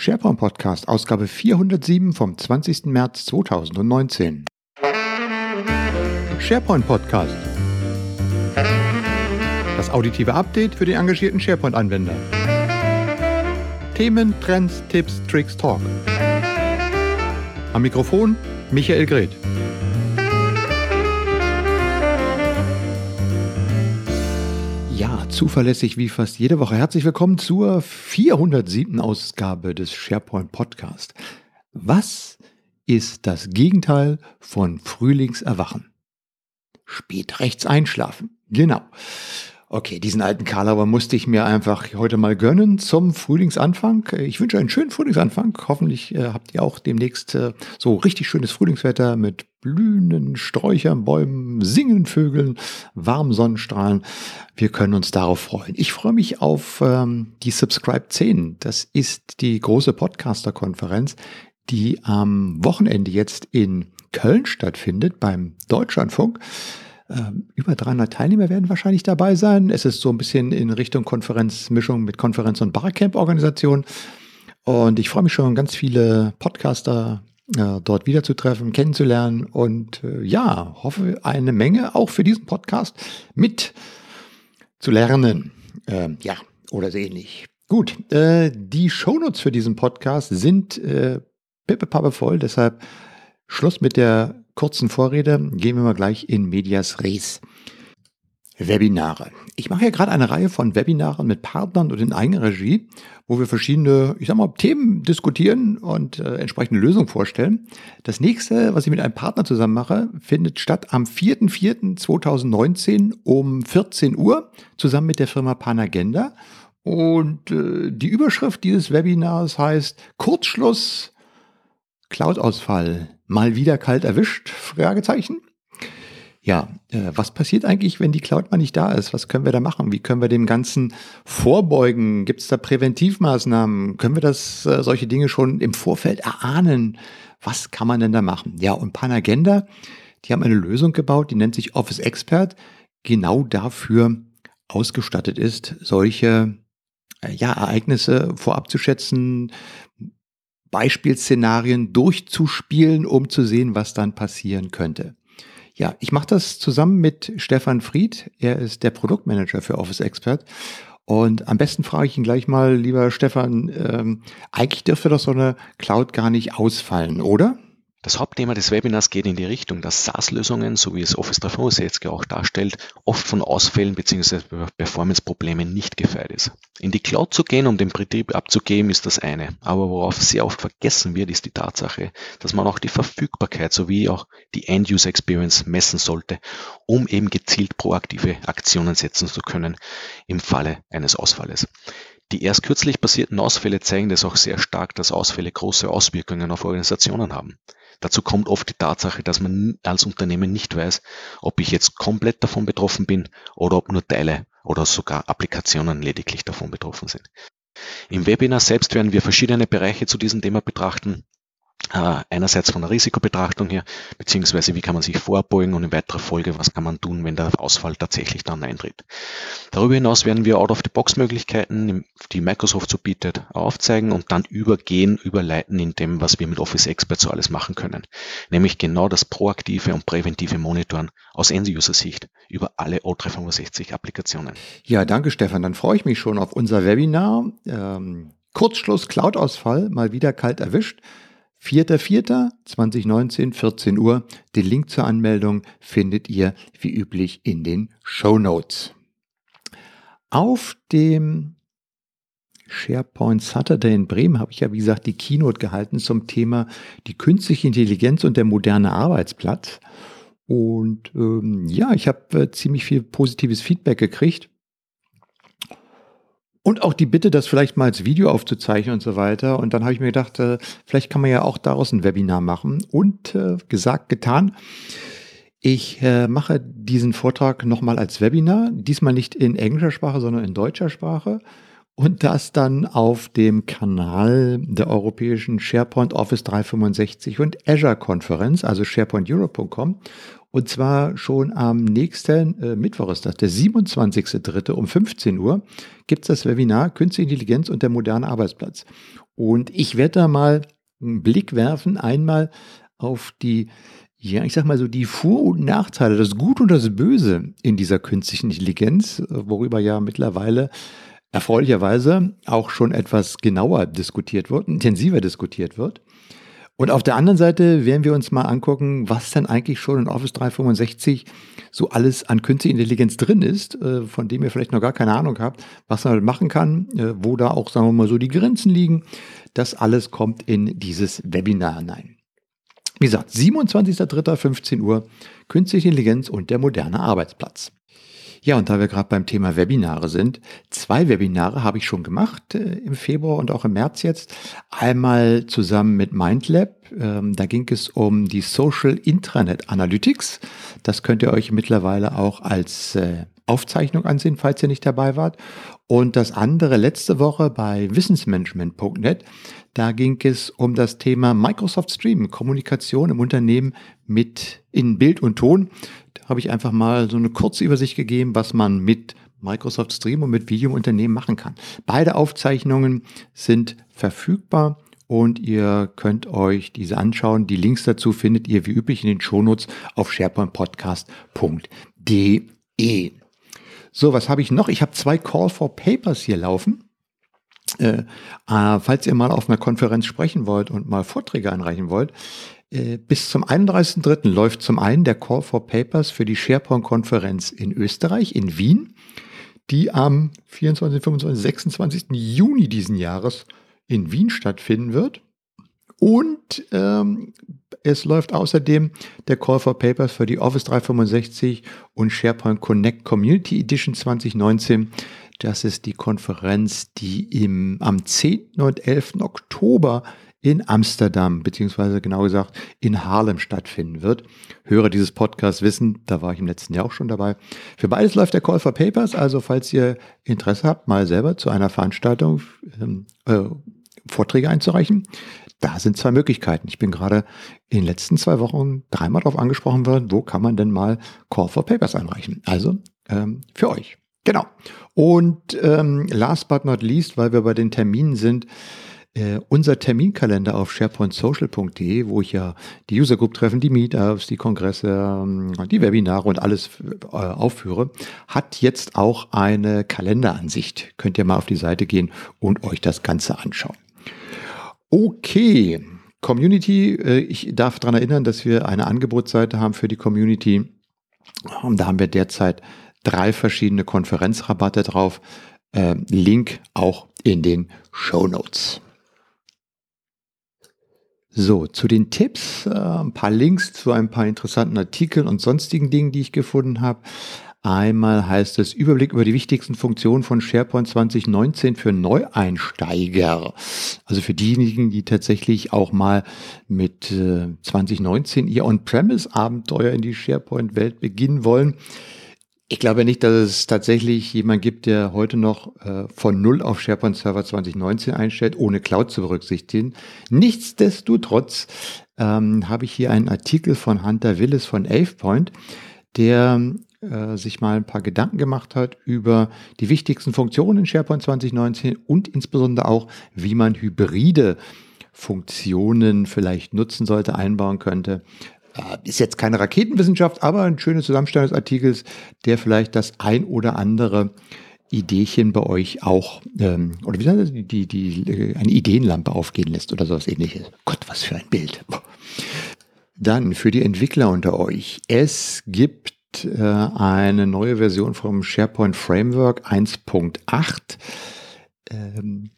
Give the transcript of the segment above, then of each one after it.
SharePoint Podcast, Ausgabe 407 vom 20. März 2019. SharePoint Podcast. Das auditive Update für den engagierten SharePoint-Anwender. Themen, Trends, Tipps, Tricks, Talk. Am Mikrofon Michael Greth. Zuverlässig wie fast jede Woche. Herzlich willkommen zur 407. Ausgabe des SharePoint Podcast. Was ist das Gegenteil von Frühlingserwachen? Spät rechts einschlafen. Genau. Okay, diesen alten Karlauer musste ich mir einfach heute mal gönnen zum Frühlingsanfang. Ich wünsche einen schönen Frühlingsanfang. Hoffentlich äh, habt ihr auch demnächst äh, so richtig schönes Frühlingswetter mit blühenden Sträuchern, Bäumen, singenden Vögeln, warmen Sonnenstrahlen. Wir können uns darauf freuen. Ich freue mich auf ähm, die Subscribe 10. Das ist die große Podcaster-Konferenz, die am Wochenende jetzt in Köln stattfindet beim Deutschlandfunk. Ähm, über 300 Teilnehmer werden wahrscheinlich dabei sein. Es ist so ein bisschen in Richtung Konferenzmischung mit Konferenz- und Barcamp-Organisation. Und ich freue mich schon, ganz viele Podcaster äh, dort wiederzutreffen, kennenzulernen und äh, ja, hoffe eine Menge auch für diesen Podcast mit zu lernen. Ähm, ja, oder so ähnlich. Gut, äh, die Shownotes für diesen Podcast sind äh, pippe voll, deshalb Schluss mit der kurzen Vorrede, gehen wir mal gleich in Medias Res. Webinare. Ich mache ja gerade eine Reihe von Webinaren mit Partnern und in Eigenregie, wo wir verschiedene, ich sag mal, Themen diskutieren und äh, entsprechende Lösungen vorstellen. Das nächste, was ich mit einem Partner zusammen mache, findet statt am 4.4.2019 um 14 Uhr zusammen mit der Firma Panagenda. Und äh, die Überschrift dieses Webinars heißt Kurzschluss Cloud-Ausfall mal wieder kalt erwischt? Fragezeichen. Ja, äh, was passiert eigentlich, wenn die Cloud mal nicht da ist? Was können wir da machen? Wie können wir dem Ganzen vorbeugen? Gibt es da Präventivmaßnahmen? Können wir das, äh, solche Dinge schon im Vorfeld erahnen? Was kann man denn da machen? Ja, und Panagenda, die haben eine Lösung gebaut, die nennt sich Office Expert, genau dafür ausgestattet ist, solche äh, ja, Ereignisse vorab zu schätzen, Beispielszenarien durchzuspielen, um zu sehen, was dann passieren könnte. Ja, ich mache das zusammen mit Stefan Fried. Er ist der Produktmanager für Office Expert. Und am besten frage ich ihn gleich mal, lieber Stefan, ähm, eigentlich dürfte doch so eine Cloud gar nicht ausfallen, oder? Das Hauptthema des Webinars geht in die Richtung, dass SaaS-Lösungen, so wie es Office 365 auch darstellt, oft von Ausfällen bzw. Performance-Problemen nicht gefeit ist. In die Cloud zu gehen, um den Betrieb abzugeben, ist das eine. Aber worauf sehr oft vergessen wird, ist die Tatsache, dass man auch die Verfügbarkeit sowie auch die End-User-Experience messen sollte, um eben gezielt proaktive Aktionen setzen zu können im Falle eines Ausfalles. Die erst kürzlich passierten Ausfälle zeigen das auch sehr stark, dass Ausfälle große Auswirkungen auf Organisationen haben. Dazu kommt oft die Tatsache, dass man als Unternehmen nicht weiß, ob ich jetzt komplett davon betroffen bin oder ob nur Teile oder sogar Applikationen lediglich davon betroffen sind. Im Webinar selbst werden wir verschiedene Bereiche zu diesem Thema betrachten. Äh, einerseits von der Risikobetrachtung her, beziehungsweise wie kann man sich vorbeugen und in weiterer Folge, was kann man tun, wenn der Ausfall tatsächlich dann eintritt. Darüber hinaus werden wir Out-of-the-Box-Möglichkeiten, die Microsoft so bietet, aufzeigen und dann übergehen, überleiten in dem, was wir mit Office Expert so alles machen können. Nämlich genau das proaktive und präventive Monitoren aus End-User-Sicht über alle O365 Applikationen. Ja, danke Stefan. Dann freue ich mich schon auf unser Webinar. Ähm, Kurzschluss Cloud-Ausfall, mal wieder kalt erwischt. 4.4.2019, 14 Uhr. Den Link zur Anmeldung findet ihr wie üblich in den Show Notes. Auf dem SharePoint Saturday in Bremen habe ich ja, wie gesagt, die Keynote gehalten zum Thema die künstliche Intelligenz und der moderne Arbeitsplatz. Und ähm, ja, ich habe äh, ziemlich viel positives Feedback gekriegt. Und auch die Bitte, das vielleicht mal als Video aufzuzeichnen und so weiter. Und dann habe ich mir gedacht, äh, vielleicht kann man ja auch daraus ein Webinar machen. Und äh, gesagt, getan. Ich äh, mache diesen Vortrag nochmal als Webinar, diesmal nicht in englischer Sprache, sondern in deutscher Sprache. Und das dann auf dem Kanal der europäischen SharePoint Office 365 und Azure Konferenz, also sharepointeurope.com. Und zwar schon am nächsten äh, Mittwoch ist das, der 27.03. um 15 Uhr, gibt es das Webinar Künstliche Intelligenz und der moderne Arbeitsplatz. Und ich werde da mal einen Blick werfen, einmal auf die, ja, ich sag mal so, die Vor- und Nachteile, das Gute und das Böse in dieser künstlichen Intelligenz, worüber ja mittlerweile erfreulicherweise auch schon etwas genauer diskutiert wird, intensiver diskutiert wird. Und auf der anderen Seite werden wir uns mal angucken, was denn eigentlich schon in Office 365 so alles an künstlicher Intelligenz drin ist, äh, von dem ihr vielleicht noch gar keine Ahnung habt, was man machen kann, äh, wo da auch, sagen wir mal so, die Grenzen liegen. Das alles kommt in dieses Webinar hinein. Wie gesagt, 27.03.15 Uhr, künstliche Intelligenz und der moderne Arbeitsplatz. Ja, und da wir gerade beim Thema Webinare sind, zwei Webinare habe ich schon gemacht äh, im Februar und auch im März jetzt. Einmal zusammen mit MindLab. Ähm, da ging es um die Social Intranet Analytics. Das könnt ihr euch mittlerweile auch als äh, Aufzeichnung ansehen, falls ihr nicht dabei wart. Und das andere letzte Woche bei wissensmanagement.net, da ging es um das Thema Microsoft Stream, Kommunikation im Unternehmen mit in Bild und Ton habe ich einfach mal so eine kurze Übersicht gegeben, was man mit Microsoft Stream und mit Video im Unternehmen machen kann. Beide Aufzeichnungen sind verfügbar und ihr könnt euch diese anschauen. Die Links dazu findet ihr wie üblich in den Shownotes auf sharepointpodcast.de. So, was habe ich noch? Ich habe zwei Call for Papers hier laufen. Äh, äh, falls ihr mal auf einer Konferenz sprechen wollt und mal Vorträge einreichen wollt, bis zum 31.03. läuft zum einen der Call for Papers für die SharePoint-Konferenz in Österreich, in Wien, die am 24, 25, 26. Juni diesen Jahres in Wien stattfinden wird. Und ähm, es läuft außerdem der Call for Papers für die Office 365 und SharePoint Connect Community Edition 2019. Das ist die Konferenz, die im, am 10. und 11. Oktober in Amsterdam, beziehungsweise genau gesagt in Harlem stattfinden wird. Hörer dieses Podcasts wissen, da war ich im letzten Jahr auch schon dabei. Für beides läuft der Call for Papers, also falls ihr Interesse habt, mal selber zu einer Veranstaltung ähm, äh, Vorträge einzureichen, da sind zwei Möglichkeiten. Ich bin gerade in den letzten zwei Wochen dreimal darauf angesprochen worden, wo kann man denn mal Call for Papers einreichen. Also ähm, für euch. Genau. Und ähm, last but not least, weil wir bei den Terminen sind, äh, unser Terminkalender auf sharepointsocial.de, wo ich ja die User Group Treffen, die Meetups, die Kongresse, ähm, die Webinare und alles äh, aufführe, hat jetzt auch eine Kalenderansicht. Könnt ihr mal auf die Seite gehen und euch das Ganze anschauen. Okay, Community, äh, ich darf daran erinnern, dass wir eine Angebotsseite haben für die Community. Da haben wir derzeit drei verschiedene Konferenzrabatte drauf. Link auch in den Show Notes. So, zu den Tipps, äh, ein paar Links zu ein paar interessanten Artikeln und sonstigen Dingen, die ich gefunden habe. Einmal heißt es Überblick über die wichtigsten Funktionen von SharePoint 2019 für Neueinsteiger. Also für diejenigen, die tatsächlich auch mal mit äh, 2019 ihr On-Premise-Abenteuer in die SharePoint-Welt beginnen wollen. Ich glaube nicht, dass es tatsächlich jemand gibt, der heute noch äh, von Null auf SharePoint Server 2019 einstellt, ohne Cloud zu berücksichtigen. Nichtsdestotrotz ähm, habe ich hier einen Artikel von Hunter Willis von AvePoint, der äh, sich mal ein paar Gedanken gemacht hat über die wichtigsten Funktionen in SharePoint 2019 und insbesondere auch, wie man hybride Funktionen vielleicht nutzen sollte, einbauen könnte. Äh, ist jetzt keine Raketenwissenschaft, aber ein schönes Zusammenstellung des Artikels, der vielleicht das ein oder andere Ideechen bei euch auch, ähm, oder wie sagt das, die, die, die, eine Ideenlampe aufgehen lässt oder sowas ähnliches. Gott, was für ein Bild. Dann für die Entwickler unter euch. Es gibt äh, eine neue Version vom SharePoint Framework 1.8. Ähm,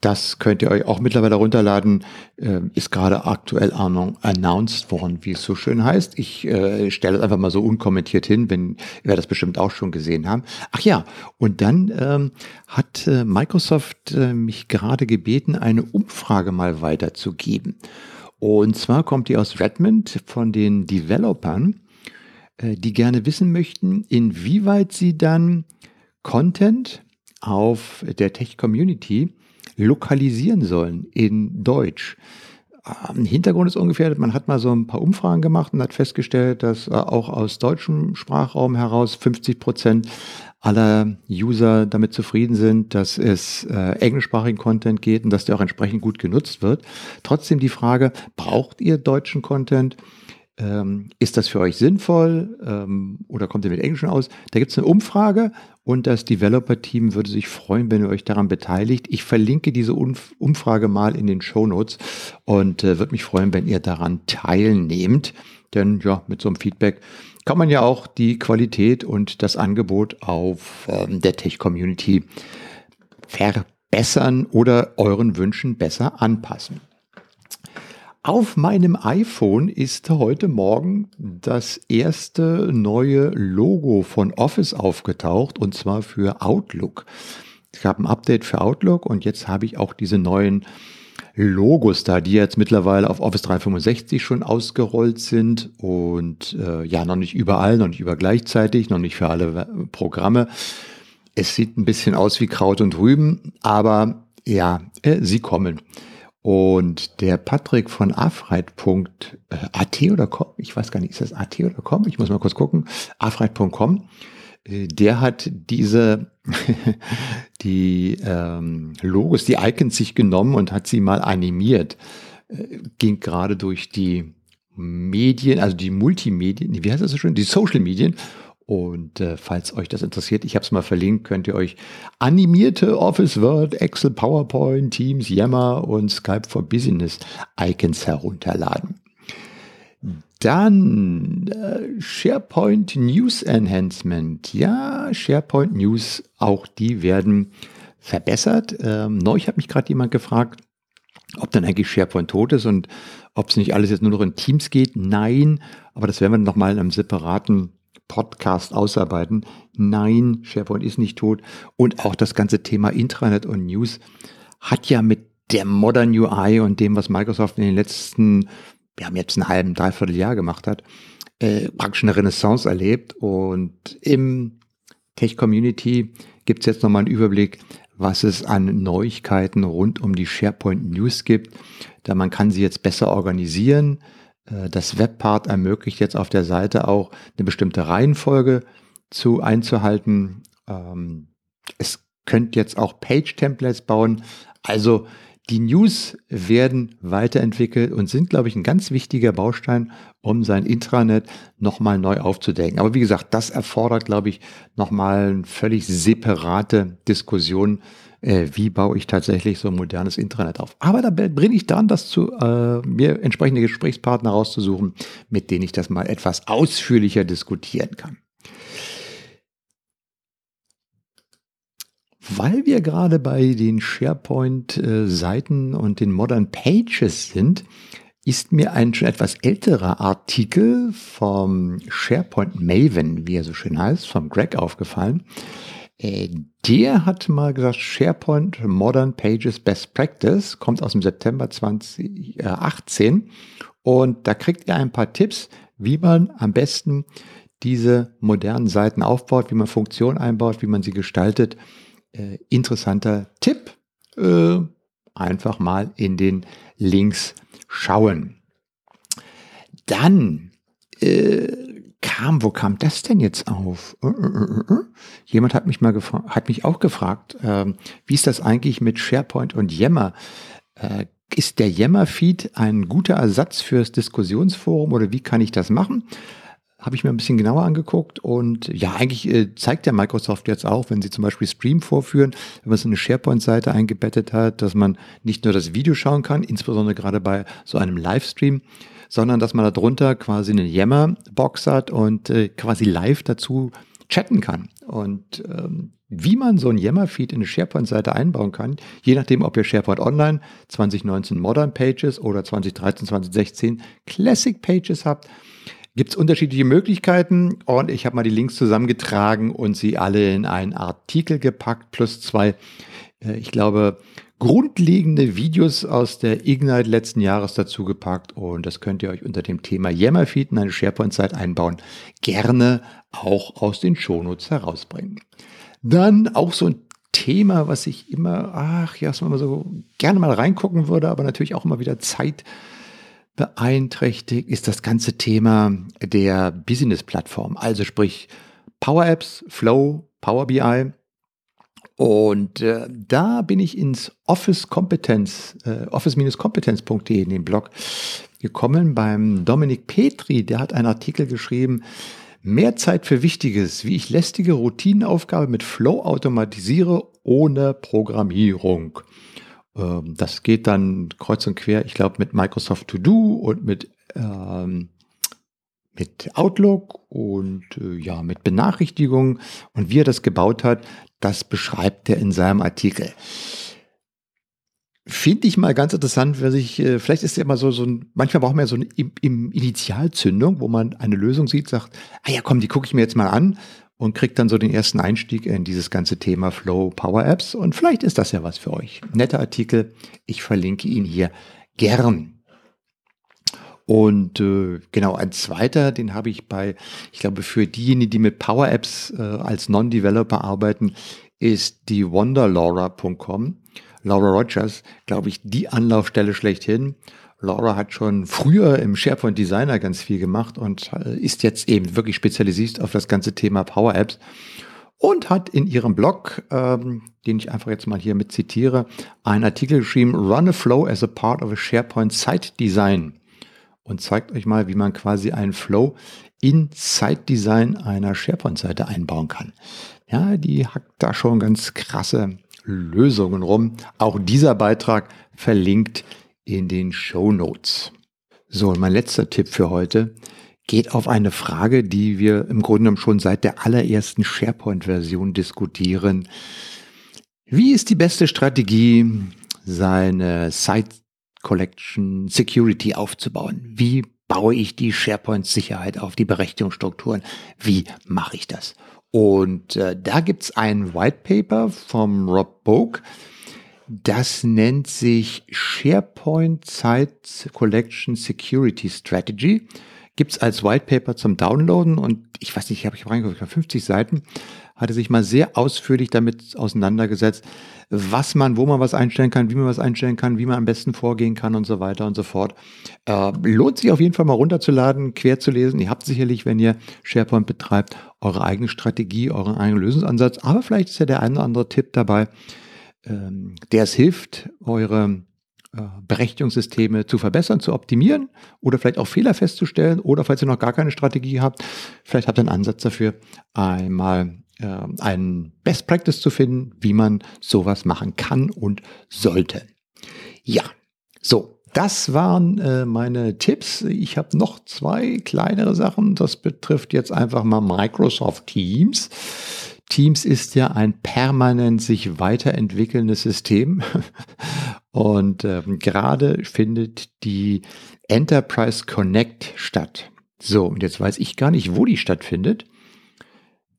das könnt ihr euch auch mittlerweile runterladen. Äh, ist gerade aktuell announced worden, wie es so schön heißt. Ich äh, stelle es einfach mal so unkommentiert hin, wenn wir das bestimmt auch schon gesehen haben. Ach ja, und dann ähm, hat äh, Microsoft äh, mich gerade gebeten, eine Umfrage mal weiterzugeben. Und zwar kommt die aus Redmond von den Developern, äh, die gerne wissen möchten, inwieweit sie dann Content auf der Tech Community lokalisieren sollen in Deutsch. Hintergrund ist ungefähr, man hat mal so ein paar Umfragen gemacht und hat festgestellt, dass äh, auch aus deutschem Sprachraum heraus 50 Prozent aller User damit zufrieden sind, dass es äh, englischsprachigen Content geht und dass der auch entsprechend gut genutzt wird. Trotzdem die Frage, braucht ihr deutschen Content? Ähm, ist das für euch sinnvoll ähm, oder kommt ihr mit Englischen aus? Da gibt es eine Umfrage und das Developer-Team würde sich freuen, wenn ihr euch daran beteiligt. Ich verlinke diese Umf Umfrage mal in den Show Notes und äh, würde mich freuen, wenn ihr daran teilnehmt. Denn ja, mit so einem Feedback kann man ja auch die Qualität und das Angebot auf ähm, der Tech-Community verbessern oder euren Wünschen besser anpassen. Auf meinem iPhone ist heute Morgen das erste neue Logo von Office aufgetaucht und zwar für Outlook. Ich habe ein Update für Outlook und jetzt habe ich auch diese neuen Logos da, die jetzt mittlerweile auf Office 365 schon ausgerollt sind und äh, ja, noch nicht überall, noch nicht über gleichzeitig, noch nicht für alle Programme. Es sieht ein bisschen aus wie Kraut und Rüben, aber ja, äh, sie kommen. Und der Patrick von afreit.at oder com, ich weiß gar nicht, ist das at oder com? Ich muss mal kurz gucken. afreit.com der hat diese die ähm, Logos, die Icons sich genommen und hat sie mal animiert. Äh, ging gerade durch die Medien, also die Multimedien, wie heißt das so schön? Die Social Medien. Und äh, falls euch das interessiert, ich habe es mal verlinkt, könnt ihr euch animierte Office Word, Excel, PowerPoint, Teams, Yammer und Skype for Business Icons herunterladen. Dann äh, SharePoint News Enhancement. Ja, SharePoint News, auch die werden verbessert. Ähm, neulich hat mich gerade jemand gefragt, ob dann eigentlich SharePoint tot ist und ob es nicht alles jetzt nur noch in Teams geht. Nein, aber das werden wir nochmal in einem separaten Podcast ausarbeiten. Nein, SharePoint ist nicht tot. Und auch das ganze Thema Intranet und News hat ja mit der Modern UI und dem, was Microsoft in den letzten wir haben jetzt einen halben, dreiviertel Jahr gemacht hat, äh, praktisch eine Renaissance erlebt. Und im Tech-Community gibt es jetzt nochmal einen Überblick, was es an Neuigkeiten rund um die SharePoint News gibt. Da man kann sie jetzt besser organisieren. Äh, das Webpart ermöglicht jetzt auf der Seite auch eine bestimmte Reihenfolge zu einzuhalten. Ähm, es könnt jetzt auch Page-Templates bauen. Also die News werden weiterentwickelt und sind, glaube ich, ein ganz wichtiger Baustein, um sein Intranet nochmal neu aufzudecken. Aber wie gesagt, das erfordert, glaube ich, nochmal eine völlig separate Diskussion, äh, wie baue ich tatsächlich so ein modernes Intranet auf. Aber da bringe ich dran, das zu äh, mir entsprechende Gesprächspartner rauszusuchen, mit denen ich das mal etwas ausführlicher diskutieren kann. Weil wir gerade bei den SharePoint-Seiten und den Modern Pages sind, ist mir ein schon etwas älterer Artikel vom SharePoint Maven, wie er so schön heißt, vom Greg aufgefallen. Äh, der hat mal gesagt, SharePoint Modern Pages Best Practice, kommt aus dem September 2018 und da kriegt ihr ein paar Tipps, wie man am besten diese modernen Seiten aufbaut, wie man Funktionen einbaut, wie man sie gestaltet äh, interessanter Tipp. Äh, einfach mal in den Links schauen. Dann äh, kam, wo kam das denn jetzt auf? Uh, uh, uh, Jemand hat mich mal gefragt, hat mich auch gefragt, ähm, wie ist das eigentlich mit SharePoint und Yammer? Äh, ist der Yammer-Feed ein guter Ersatz fürs Diskussionsforum oder wie kann ich das machen? habe ich mir ein bisschen genauer angeguckt und ja, eigentlich äh, zeigt der Microsoft jetzt auch, wenn sie zum Beispiel Stream vorführen, wenn man so eine SharePoint-Seite eingebettet hat, dass man nicht nur das Video schauen kann, insbesondere gerade bei so einem Livestream, sondern dass man darunter quasi eine Yammer-Box hat und äh, quasi live dazu chatten kann. Und ähm, wie man so ein Yammer-Feed in eine SharePoint-Seite einbauen kann, je nachdem, ob ihr SharePoint Online 2019 Modern Pages oder 2013, 2016 Classic Pages habt, gibt es unterschiedliche Möglichkeiten und ich habe mal die Links zusammengetragen und sie alle in einen Artikel gepackt, plus zwei, ich glaube, grundlegende Videos aus der Ignite letzten Jahres dazu gepackt und das könnt ihr euch unter dem Thema Yammerfeed in eine SharePoint-Site einbauen, gerne auch aus den Shownotes herausbringen. Dann auch so ein Thema, was ich immer, ach ja, was man mal so gerne mal reingucken würde, aber natürlich auch immer wieder Zeit beeinträchtigt ist das ganze Thema der Business-Plattform, also sprich Power Apps, Flow, Power BI. Und äh, da bin ich ins Office Kompetenz, äh, office-kompetenz.de in den Blog gekommen beim Dominik Petri. Der hat einen Artikel geschrieben, Mehr Zeit für Wichtiges, wie ich lästige Routinenaufgabe mit Flow automatisiere ohne Programmierung. Ähm, das geht dann kreuz und quer, ich glaube, mit Microsoft To Do und mit, ähm, mit Outlook und äh, ja, mit Benachrichtigungen. Und wie er das gebaut hat, das beschreibt er in seinem Artikel. Finde ich mal ganz interessant, wer sich, äh, vielleicht ist ja immer so, so ein, manchmal braucht man ja so eine Initialzündung, wo man eine Lösung sieht, sagt, ah ja, komm, die gucke ich mir jetzt mal an und kriegt dann so den ersten Einstieg in dieses ganze Thema Flow Power Apps. Und vielleicht ist das ja was für euch. Netter Artikel. Ich verlinke ihn hier gern. Und äh, genau, ein zweiter, den habe ich bei, ich glaube, für diejenigen, die mit Power Apps äh, als Non-Developer arbeiten, ist die wonderlaura.com. Laura Rogers, glaube ich, die Anlaufstelle schlechthin. Laura hat schon früher im SharePoint Designer ganz viel gemacht und äh, ist jetzt eben wirklich spezialisiert auf das ganze Thema Power Apps und hat in ihrem Blog, ähm, den ich einfach jetzt mal hier mit zitiere, einen Artikel geschrieben, Run a Flow as a part of a SharePoint Site Design und zeigt euch mal, wie man quasi einen Flow in Site Design einer SharePoint-Seite einbauen kann. Ja, die hackt da schon ganz krasse Lösungen rum. Auch dieser Beitrag verlinkt in den Show Notes. So, mein letzter Tipp für heute geht auf eine Frage, die wir im Grunde schon seit der allerersten SharePoint-Version diskutieren. Wie ist die beste Strategie, seine Site Collection Security aufzubauen? Wie baue ich die SharePoint-Sicherheit auf, die Berechtigungsstrukturen? Wie mache ich das? Und äh, da gibt's ein White Paper vom Rob Boak, das nennt sich SharePoint Site Collection Security Strategy. Gibt's als White Paper zum Downloaden und ich weiß nicht, ich habe ich reingeguckt, 50 Seiten, hatte sich mal sehr ausführlich damit auseinandergesetzt, was man, wo man was einstellen kann, wie man was einstellen kann, wie man am besten vorgehen kann und so weiter und so fort. Äh, lohnt sich auf jeden Fall mal runterzuladen, quer zu lesen. Ihr habt sicherlich, wenn ihr SharePoint betreibt, eure eigene Strategie, euren eigenen Lösungsansatz, aber vielleicht ist ja der ein oder andere Tipp dabei, ähm, der es hilft, eure äh, Berechtigungssysteme zu verbessern, zu optimieren oder vielleicht auch Fehler festzustellen oder falls ihr noch gar keine Strategie habt, vielleicht habt ihr einen Ansatz dafür, einmal äh, einen Best Practice zu finden, wie man sowas machen kann und sollte. Ja, so. Das waren äh, meine Tipps. Ich habe noch zwei kleinere Sachen. Das betrifft jetzt einfach mal Microsoft Teams. Teams ist ja ein permanent sich weiterentwickelndes System. Und ähm, gerade findet die Enterprise Connect statt. So, und jetzt weiß ich gar nicht, wo die stattfindet.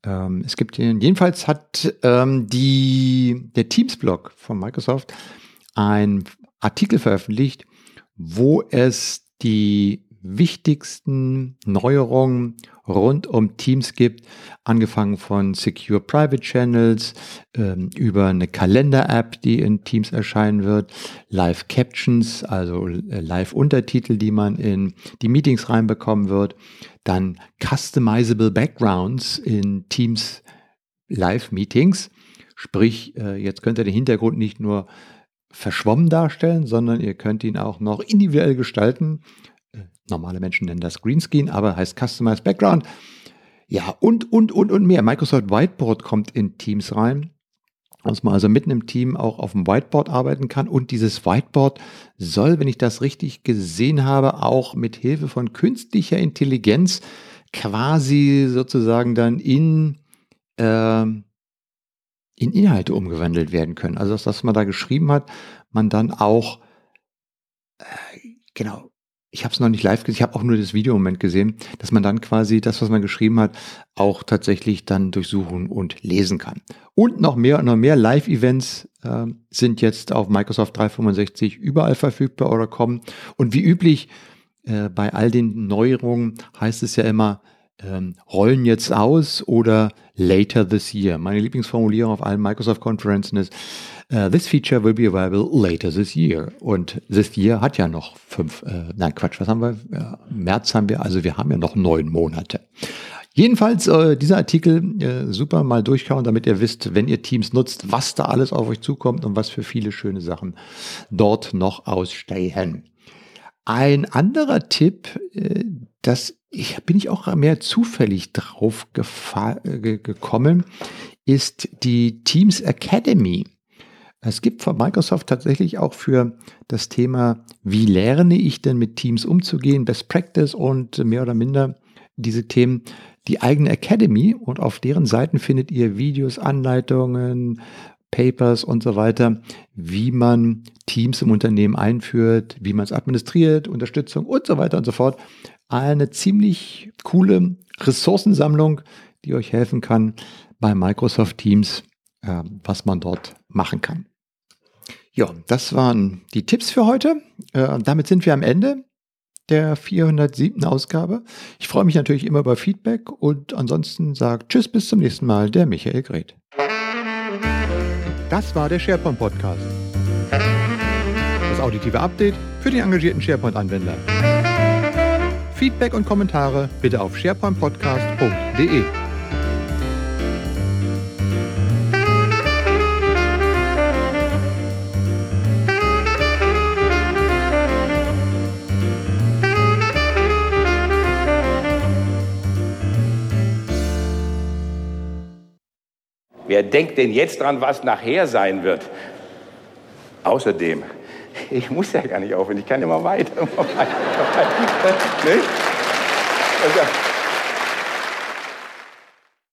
Ähm, es gibt jedenfalls hat ähm, die, der Teams-Blog von Microsoft einen Artikel veröffentlicht, wo es die wichtigsten Neuerungen rund um Teams gibt, angefangen von Secure Private Channels, ähm, über eine Kalender-App, die in Teams erscheinen wird, Live Captions, also äh, Live-Untertitel, die man in die Meetings reinbekommen wird, dann Customizable Backgrounds in Teams Live-Meetings, sprich, äh, jetzt könnt ihr den Hintergrund nicht nur verschwommen darstellen, sondern ihr könnt ihn auch noch individuell gestalten Normale Menschen nennen das Greenscreen, aber heißt Customized Background. Ja, und, und, und, und mehr. Microsoft Whiteboard kommt in Teams rein, dass man also mitten im Team auch auf dem Whiteboard arbeiten kann. Und dieses Whiteboard soll, wenn ich das richtig gesehen habe, auch mit Hilfe von künstlicher Intelligenz quasi sozusagen dann in, äh, in Inhalte umgewandelt werden können. Also das, was man da geschrieben hat, man dann auch äh, genau ich habe es noch nicht live gesehen, ich habe auch nur das Video im Moment gesehen, dass man dann quasi das, was man geschrieben hat, auch tatsächlich dann durchsuchen und lesen kann. Und noch mehr und noch mehr Live-Events äh, sind jetzt auf Microsoft 365 überall verfügbar oder kommen. Und wie üblich äh, bei all den Neuerungen heißt es ja immer, ähm, rollen jetzt aus oder later this year. Meine Lieblingsformulierung auf allen Microsoft-Konferenzen ist, uh, this feature will be available later this year. Und this year hat ja noch fünf, äh, nein Quatsch, was haben wir? Ja, März haben wir, also wir haben ja noch neun Monate. Jedenfalls äh, dieser Artikel äh, super mal durchkauen, damit ihr wisst, wenn ihr Teams nutzt, was da alles auf euch zukommt und was für viele schöne Sachen dort noch ausstehen. Ein anderer Tipp, äh, das ich, bin ich auch mehr zufällig drauf äh, gekommen, ist die Teams Academy. Es gibt von Microsoft tatsächlich auch für das Thema, wie lerne ich denn mit Teams umzugehen, Best Practice und mehr oder minder diese Themen, die eigene Academy und auf deren Seiten findet ihr Videos, Anleitungen, Papers und so weiter, wie man Teams im Unternehmen einführt, wie man es administriert, Unterstützung und so weiter und so fort. Eine ziemlich coole Ressourcensammlung, die euch helfen kann bei Microsoft Teams, äh, was man dort machen kann. Ja, das waren die Tipps für heute. Äh, damit sind wir am Ende der 407. Ausgabe. Ich freue mich natürlich immer über Feedback und ansonsten sagt Tschüss, bis zum nächsten Mal, der Michael Greth. Das war der SharePoint Podcast. Das auditive Update für die engagierten SharePoint-Anwender. Feedback und Kommentare bitte auf sharepointpodcast.de. Wer denkt denn jetzt dran, was nachher sein wird? Außerdem, ich muss ja gar nicht aufhören, ich kann immer weiter. Immer weiter. Ne? Also,